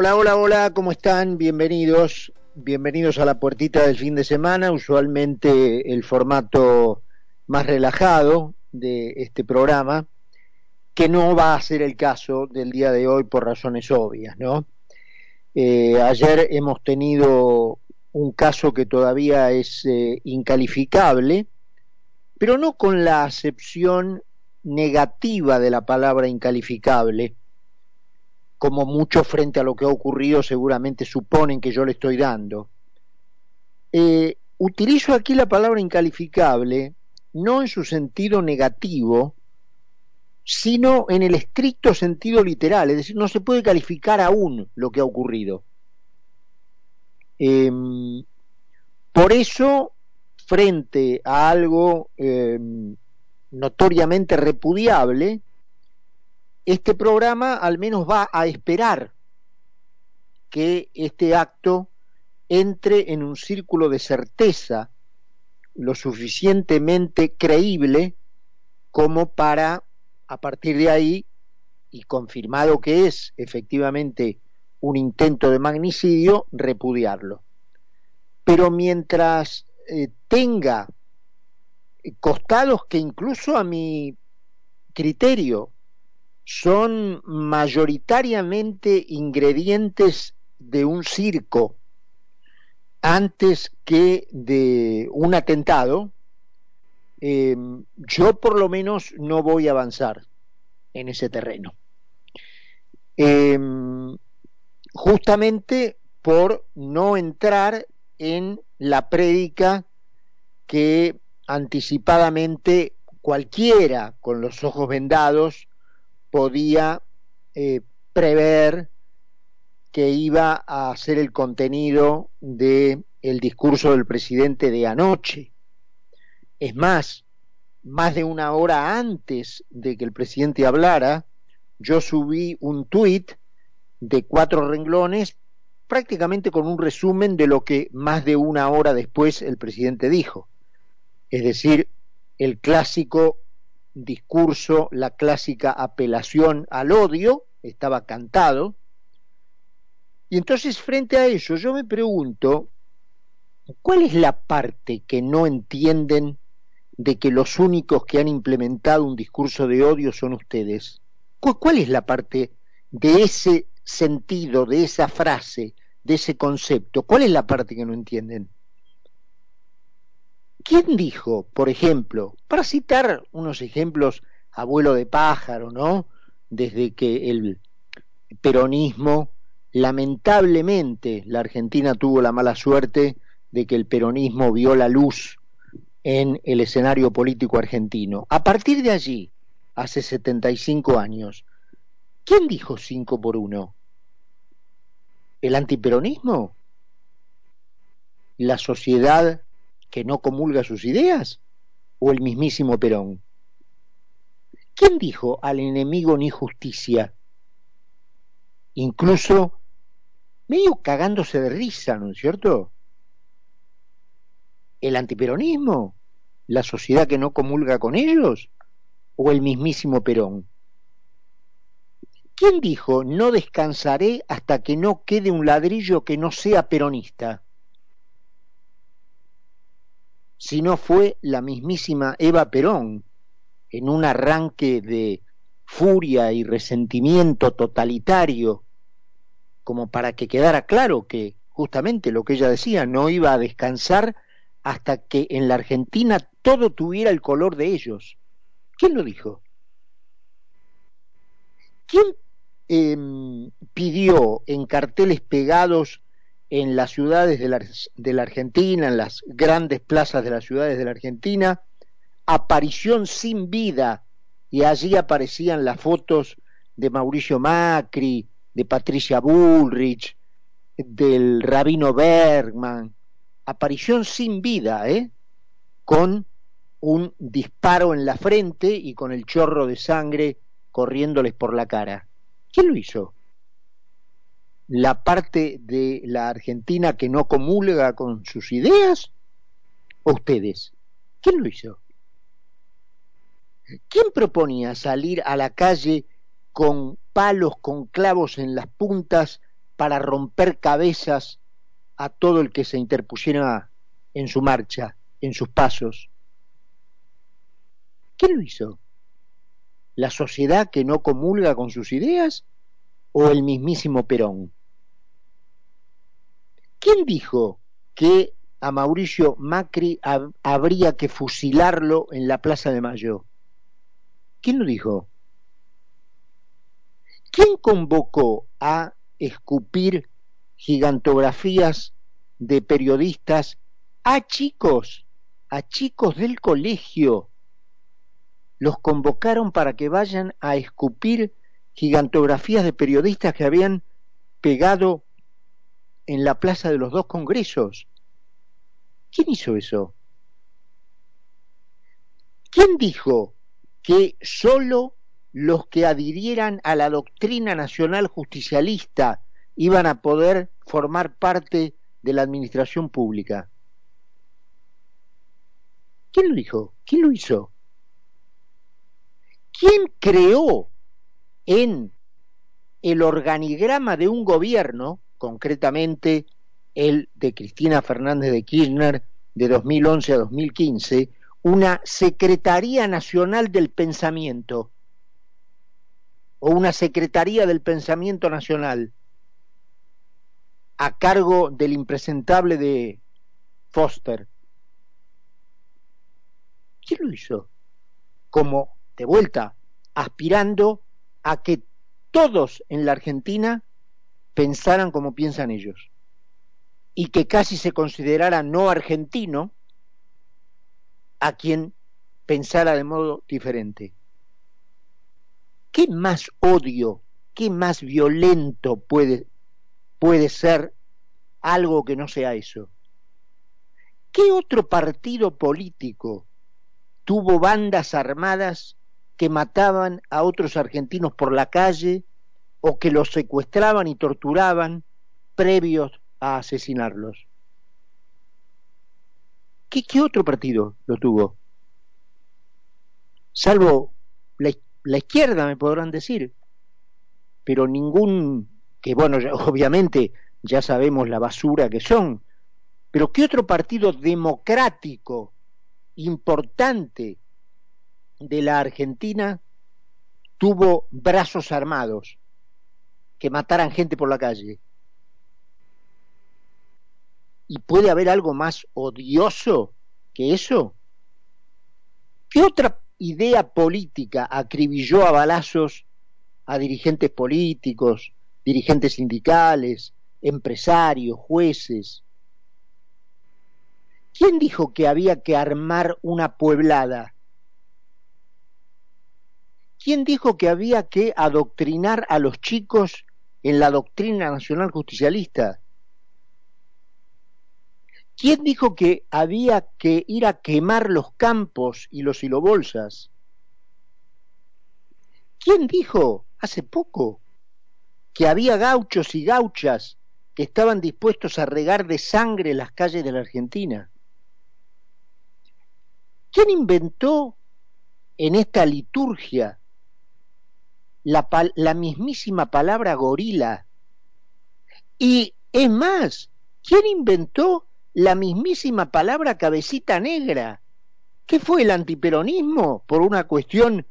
Hola, hola, hola, ¿cómo están? Bienvenidos, bienvenidos a la puertita del fin de semana, usualmente el formato más relajado de este programa, que no va a ser el caso del día de hoy por razones obvias, ¿no? Eh, ayer hemos tenido un caso que todavía es eh, incalificable, pero no con la acepción negativa de la palabra incalificable, como mucho frente a lo que ha ocurrido seguramente suponen que yo le estoy dando. Eh, utilizo aquí la palabra incalificable no en su sentido negativo, sino en el estricto sentido literal, es decir, no se puede calificar aún lo que ha ocurrido. Em, por eso, frente a algo em, notoriamente repudiable, este programa al menos va a esperar que este acto entre en un círculo de certeza lo suficientemente creíble como para, a partir de ahí, y confirmado que es efectivamente un intento de magnicidio, repudiarlo. Pero mientras eh, tenga costados que incluso a mi criterio son mayoritariamente ingredientes de un circo antes que de un atentado, em, yo por lo menos no voy a avanzar en ese terreno. Em, justamente por no entrar en la prédica que anticipadamente cualquiera con los ojos vendados podía eh, prever que iba a ser el contenido de el discurso del presidente de anoche. Es más, más de una hora antes de que el presidente hablara, yo subí un tuit de cuatro renglones prácticamente con un resumen de lo que más de una hora después el presidente dijo. Es decir, el clásico discurso, la clásica apelación al odio, estaba cantado. Y entonces frente a eso yo me pregunto, ¿cuál es la parte que no entienden de que los únicos que han implementado un discurso de odio son ustedes? ¿Cuál es la parte de ese sentido, de esa frase, de ese concepto? ¿Cuál es la parte que no entienden? ¿Quién dijo, por ejemplo, para citar unos ejemplos, abuelo de pájaro, ¿no? Desde que el peronismo, lamentablemente, la Argentina tuvo la mala suerte de que el peronismo vio la luz en el escenario político argentino. A partir de allí, hace 75 años, ¿quién dijo 5 por 1? ¿El antiperonismo? ¿La sociedad que no comulga sus ideas? ¿O el mismísimo Perón? ¿Quién dijo al enemigo ni justicia? Incluso medio cagándose de risa, ¿no es cierto? ¿El antiperonismo? ¿La sociedad que no comulga con ellos? ¿O el mismísimo Perón? ¿Quién dijo no descansaré hasta que no quede un ladrillo que no sea peronista? Si no fue la mismísima Eva Perón, en un arranque de furia y resentimiento totalitario, como para que quedara claro que justamente lo que ella decía, no iba a descansar hasta que en la Argentina todo tuviera el color de ellos. ¿Quién lo dijo? ¿Quién eh, pidió en carteles pegados en las ciudades de la, de la, Argentina, en las grandes plazas de las ciudades de la Argentina, aparición sin vida, y allí aparecían las fotos de Mauricio Macri, de Patricia Bullrich, del rabino Bergman, aparición sin vida, ¿eh? con un disparo en la frente y con el chorro de sangre corriéndoles por la cara. ¿Quién lo hizo? La parte de la Argentina que no comulga con sus ideas? ¿O ustedes? ¿Quién lo hizo? ¿Quién proponía salir a la calle con palos con clavos en las puntas para romper cabezas a todo el que se interpusiera en su marcha, en sus pasos. ¿Quién lo hizo? ¿La sociedad que no comulga con sus ideas o el mismísimo Perón? ¿Quién dijo que a Mauricio Macri habría que fusilarlo en la Plaza de Mayo? ¿Quién lo dijo? ¿Quién convocó a escupir gigantografías de periodistas a chicos, a chicos del colegio? Los convocaron para que vayan a escupir gigantografías de periodistas que habían pegado en la plaza de los dos congresos. ¿Quién hizo eso? ¿Quién dijo que solo los que adhirieran a la doctrina nacional justicialista iban a poder formar parte de la administración pública? ¿Quién lo dijo? ¿Quién lo hizo? ¿Quién creó en el organigrama de un gobierno concretamente el de Cristina Fernández de Kirchner de 2011 a 2015, una Secretaría Nacional del Pensamiento o una Secretaría del Pensamiento Nacional a cargo del impresentable de Foster. ¿Quién lo hizo? Como, de vuelta, aspirando a que todos en la Argentina pensaran como piensan ellos y que casi se considerara no argentino a quien pensara de modo diferente. ¿Qué más odio, qué más violento puede, puede ser algo que no sea eso? ¿Qué otro partido político tuvo bandas armadas que mataban a otros argentinos por la calle o que los secuestraban y torturaban previos a asesinarlos. ¿Qué, otro partido lo tuvo? Salvo la, la, izquierda, me podrán decir, pero ningún, que bueno, obviamente ya sabemos la basura que son, pero ¿qué otro partido democrático importante de la Argentina tuvo brazos armados? Que mataran gente por la calle. ¿Y puede haber algo más odioso que eso? ¿Qué otra idea política acribilló a balazos a dirigentes políticos, dirigentes sindicales, empresarios, jueces? ¿Quién dijo que había que armar una pueblada? ¿Quién dijo que había que adoctrinar a los chicos en la doctrina nacional justicialista. ¿Quién dijo que había que ir a quemar los campos y los hilobolsas? ¿Quién dijo hace poco que había gauchos y gauchas que estaban dispuestos a regar de sangre las calles de la Argentina? ¿Quién inventó en esta liturgia la, mismísima palabra gorila. Y es más, ¿quién inventó la mismísima palabra cabecita negra? ¿Qué fue el antiperonismo por una cuestión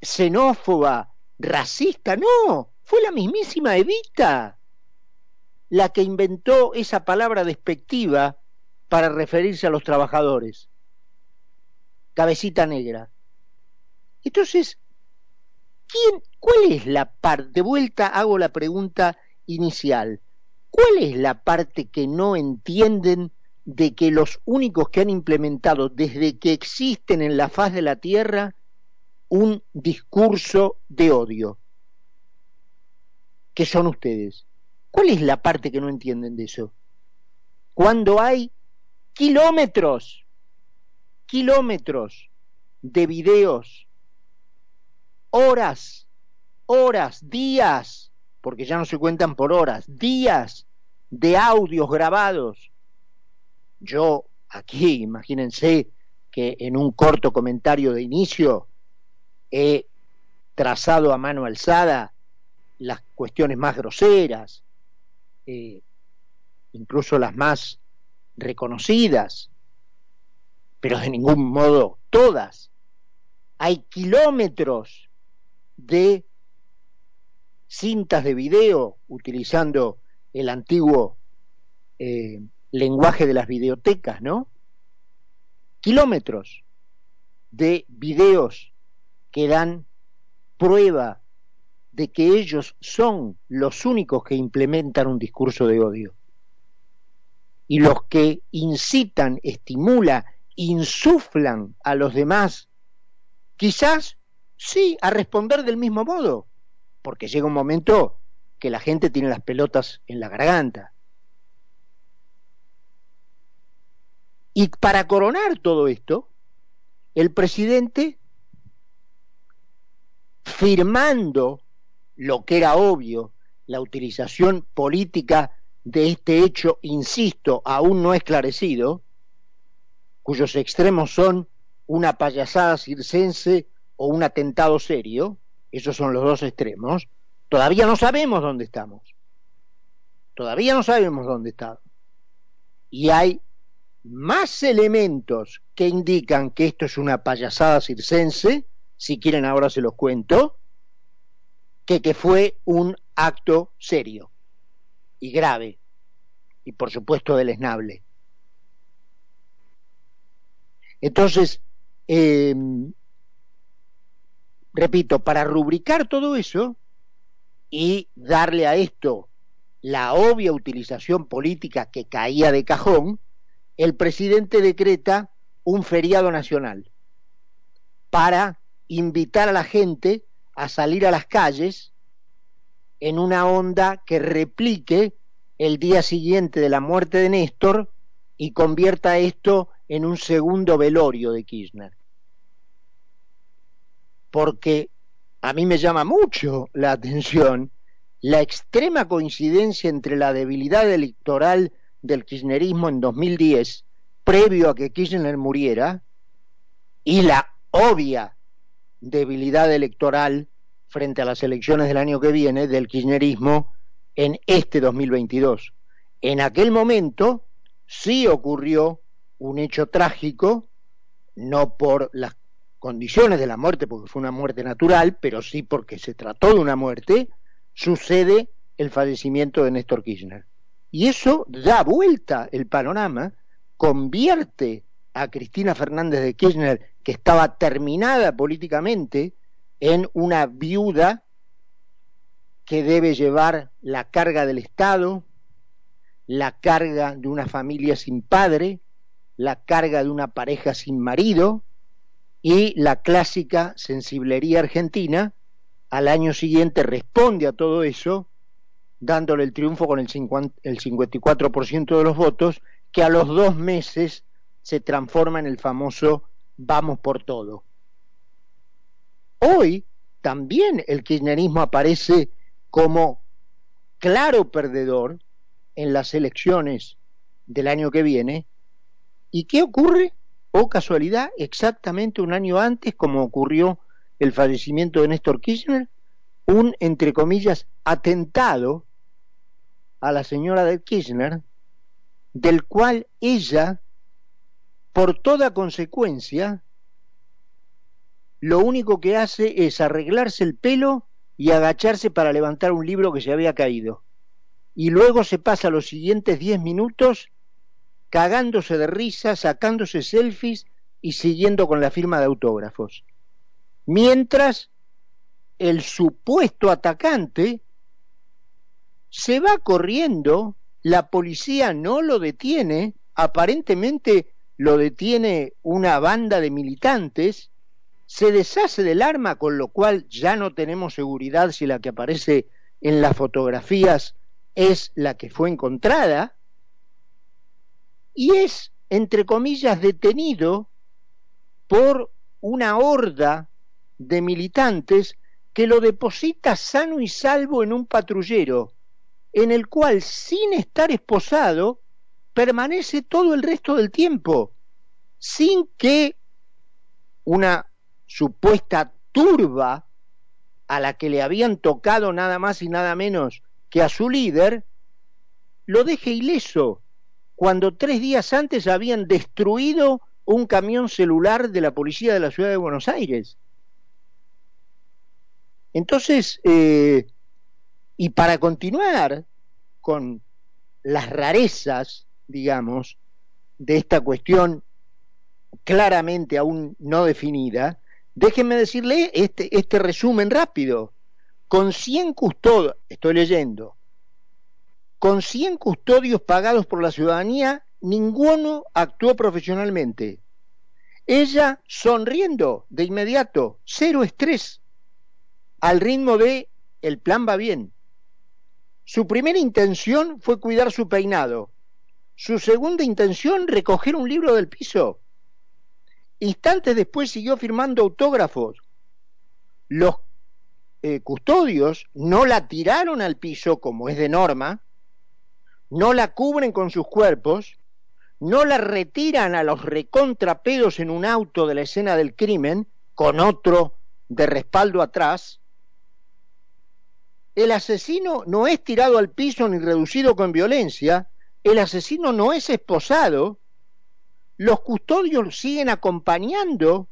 xenófoba, racista? No, fue la mismísima Evita la que inventó esa palabra despectiva para referirse a los trabajadores. Cabecita negra. Entonces, ¿quién, ¿Cuál es la parte? De vuelta hago la pregunta inicial. ¿Cuál es la parte que no entienden de que los únicos que han implementado desde que existen en la faz de la Tierra un discurso de odio? Que son ustedes. ¿Cuál es la parte que no entienden de eso? Cuando hay kilómetros, kilómetros de videos, horas horas, días, porque ya no se cuentan por horas, días de audios grabados. Yo aquí, imagínense que en un corto comentario de inicio he trazado a mano alzada las cuestiones más groseras, eh, incluso las más reconocidas, pero de ningún modo todas. Hay kilómetros de cintas de video utilizando el antiguo eh, lenguaje de las videotecas, ¿no? Kilómetros de videos que dan prueba de que ellos son los únicos que implementan un discurso de odio y los que incitan, estimulan, insuflan a los demás, quizás sí, a responder del mismo modo, porque llega un momento que la gente tiene las pelotas en la garganta. Y para coronar todo esto, el presidente, firmando lo que era obvio, la utilización política de este hecho, insisto, aún no esclarecido, cuyos extremos son una payasada circense o un atentado serio, esos son los dos extremos, todavía no sabemos dónde estamos. Todavía no sabemos dónde estamos. Y hay más elementos que indican que esto es una payasada circense, si quieren ahora se los cuento, que que fue un acto serio y grave y por supuesto deleznable. Entonces, eh, repito, para rubricar todo eso y darle a esto la obvia utilización política que caía de cajón, el presidente decreta un feriado nacional para invitar a la gente a salir a las calles en una onda que replique el día siguiente de la muerte de Néstor y convierta esto en un segundo velorio de Kirchner. Porque a mí me llama mucho la atención la extrema coincidencia entre la debilidad electoral del kirchnerismo en 2010, previo a que Kirchner muriera, y la obvia debilidad electoral frente a las elecciones del año que viene del kirchnerismo en este 2022. En aquel momento sí ocurrió un hecho trágico, no por las condiciones de la muerte, porque fue una muerte natural, pero sí porque se trató de una muerte, sucede el fallecimiento de Néstor Kirchner. Y eso da vuelta el panorama, convierte a Cristina Fernández de Kirchner, que estaba terminada políticamente, en una viuda que debe llevar la carga del Estado, la carga de una familia sin padre, la carga de una pareja sin marido y la clásica sensiblería argentina al año siguiente responde a todo eso dándole el triunfo con el, 54% de los votos, que a los dos meses se transforma en el famoso vamos por todo. Hoy también el kirchnerismo aparece como claro perdedor en las elecciones del año que viene. ¿Y qué ocurre? O casualidad, exactamente un año antes, como ocurrió el fallecimiento de Néstor Kirchner, un, entre comillas, atentado a la señora de Kirchner, del cual ella, por toda consecuencia, lo único que hace es arreglarse el pelo y agacharse para levantar un libro que se había caído. Y luego se pasa los siguientes diez minutos cagándose de risa, sacándose selfies y siguiendo con la firma de autógrafos. Mientras el supuesto atacante se va corriendo, la policía no lo detiene, aparentemente lo detiene una banda de militantes, se deshace del arma, con lo cual ya no tenemos seguridad si la que aparece en las fotografías es la que fue encontrada, y es, entre comillas, detenido por una horda de militantes que lo deposita sano y salvo en un patrullero en el cual, sin estar esposado, permanece todo el resto del tiempo, sin que una supuesta turba a la que le habían tocado nada más y nada menos que a su líder, lo deje ileso, cuando tres días antes habían destruido un camión celular de la policía de la ciudad de Buenos Aires. Entonces, eh, y para continuar con las rarezas, digamos, de esta cuestión claramente aún no definida, déjenme decirle este, este resumen rápido. Con 100 custodios, estoy leyendo, con 100 custodios pagados por la ciudadanía, ninguno actuó profesionalmente. Ella sonriendo de inmediato, cero estrés, al ritmo de el plan va bien. Su primera intención fue cuidar su peinado. Su segunda intención, recoger un libro del piso. Instantes después siguió firmando autógrafos. Los eh, custodios no la tiraron al piso como es de norma, no la cubren con sus cuerpos, no la retiran a los recontrapedos en un auto de la escena del crimen, con otro de respaldo atrás. El asesino no es tirado al piso ni reducido con violencia, el asesino no es esposado, los custodios siguen acompañando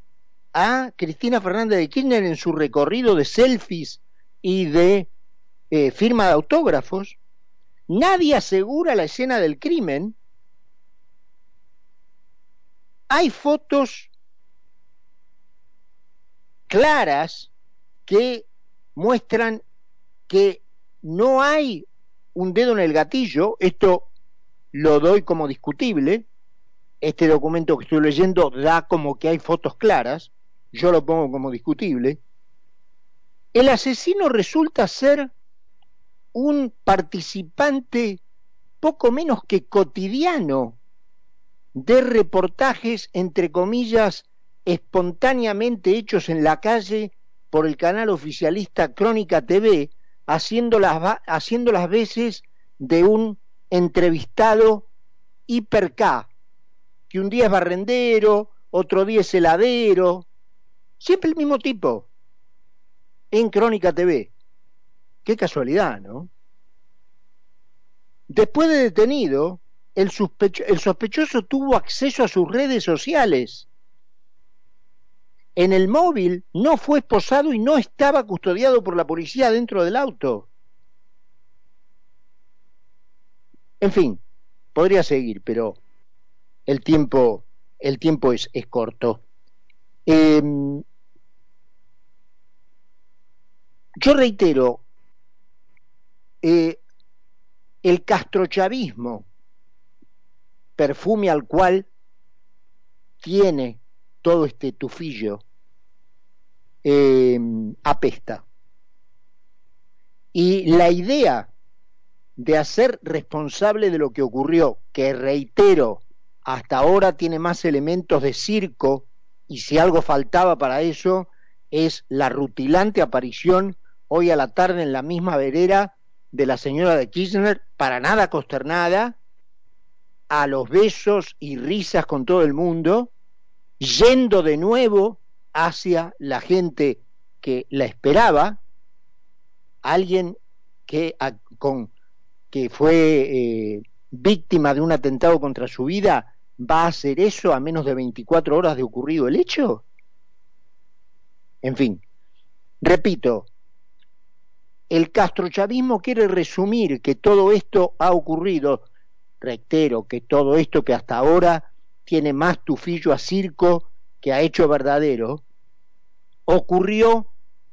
a Cristina Fernández de Kirchner en su recorrido de selfies y de eh, firma de autógrafos. Nadie asegura la escena del crimen. Hay fotos claras que muestran que no hay un dedo en el gatillo, esto lo doy como discutible, este documento que estoy leyendo da como que hay fotos claras, yo lo pongo como discutible, el asesino resulta ser un participante poco menos que cotidiano de reportajes, entre comillas, espontáneamente hechos en la calle por el canal oficialista Crónica TV, haciendo las, haciendo las veces de un entrevistado hiper que un día es barrendero, otro día es heladero, siempre el mismo tipo, en Crónica TV. Qué casualidad, ¿no? Después de detenido, el, el sospechoso tuvo acceso a sus redes sociales. En el móvil no fue esposado y no estaba custodiado por la policía dentro del auto. En fin, podría seguir, pero el tiempo, el tiempo es, es corto. Em, yo reitero, eh, el castrochavismo, perfume al cual tiene todo este tufillo, em, apesta. Y la idea de hacer responsable de lo que ocurrió, que reitero, hasta ahora tiene más elementos de circo y si algo faltaba para eso es la rutilante aparición hoy a la tarde en la misma verera de la señora de Kirchner, para nada consternada, a los besos y risas con todo el mundo, yendo de nuevo hacia la gente que la esperaba, alguien que, con, que fue eh, víctima de un atentado contra su vida va a hacer eso a menos de 24 horas de ocurrido el hecho? En fin, repito, el castrochavismo quiere resumir que todo esto ha ocurrido, reitero, que todo esto que hasta ahora tiene más tufillo a circo que ha hecho verdadero, ocurrió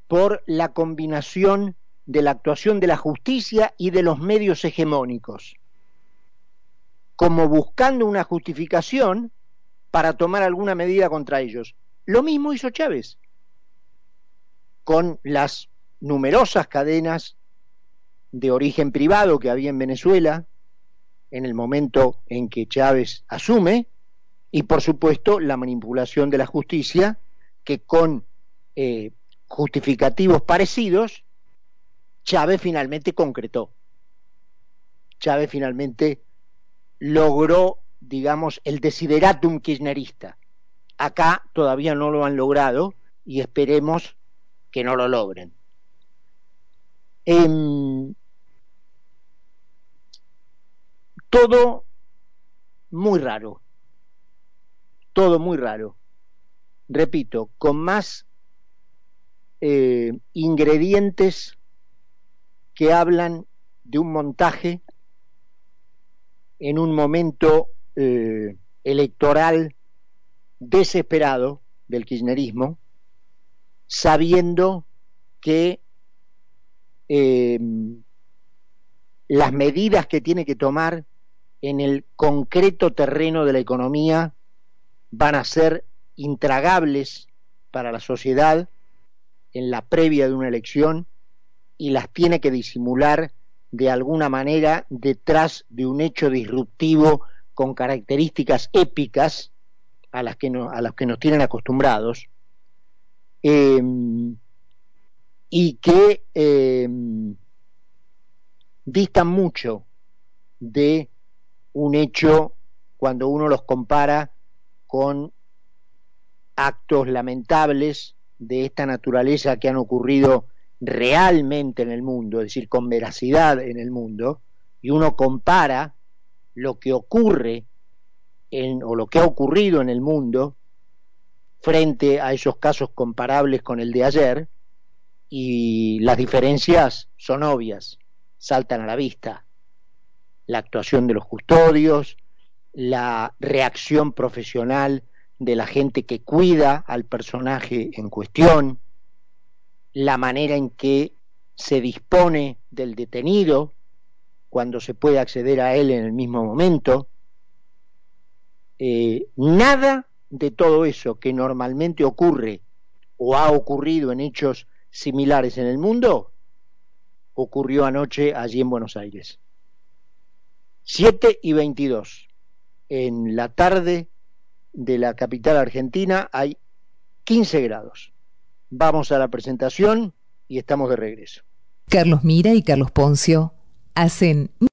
por la combinación de la actuación de la justicia y de los medios hegemónicos como buscando una justificación para tomar alguna medida contra ellos. Lo mismo hizo Chávez con las numerosas cadenas de origen privado que había en Venezuela en el momento en que Chávez asume y por supuesto la manipulación de la justicia que con eh, justificativos parecidos Chávez finalmente concretó. Chávez finalmente logró, digamos, el desideratum kirchnerista. Acá todavía no lo han logrado y esperemos que no lo logren. Em, todo muy raro, todo muy raro. Repito, con más eh, ingredientes que hablan de un montaje en un momento eh, electoral desesperado del kirchnerismo, sabiendo que eh, las medidas que tiene que tomar en el concreto terreno de la economía van a ser intragables para la sociedad en la previa de una elección y las tiene que disimular de alguna manera detrás de un hecho disruptivo con características épicas a las que, a las que nos tienen acostumbrados. Em, y que em, distan mucho de un hecho cuando uno los compara con actos lamentables de esta naturaleza que han ocurrido realmente en el mundo, es decir, con veracidad en el mundo, y uno compara lo que ocurre en, o lo que ha ocurrido en el mundo frente a esos casos comparables con el de ayer, y las diferencias son obvias, saltan a la vista. La actuación de los custodios, la reacción profesional de la gente que cuida al personaje en cuestión, la manera en que se dispone del detenido cuando se puede acceder a él en el mismo momento. Eh, nada de todo eso que normalmente ocurre o ha ocurrido en hechos similares en el mundo ocurrió anoche allí en Buenos Aires. 7 y 22. En la tarde de la capital argentina hay 15 grados. Vamos a la presentación y estamos de regreso. Carlos Mira y Carlos Poncio hacen